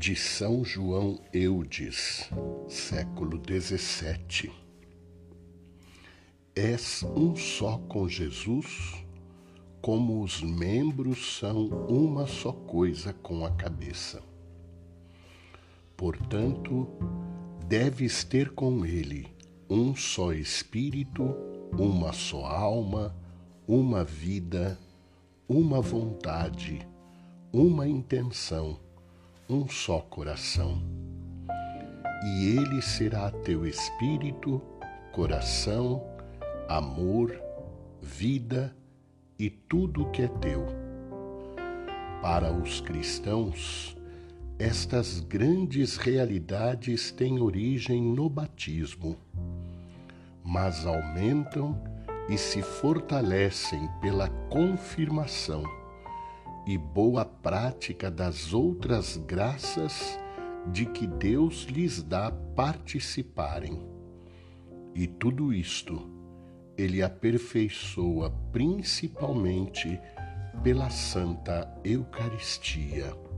de São João Eudes, século XVII. És um só com Jesus, como os membros são uma só coisa com a cabeça. Portanto, deves ter com ele um só espírito, uma só alma, uma vida, uma vontade, uma intenção um só coração. E ele será teu espírito, coração, amor, vida e tudo que é teu. Para os cristãos, estas grandes realidades têm origem no batismo, mas aumentam e se fortalecem pela confirmação e boa prática das outras graças de que Deus lhes dá participarem. E tudo isto ele aperfeiçoa principalmente pela Santa Eucaristia.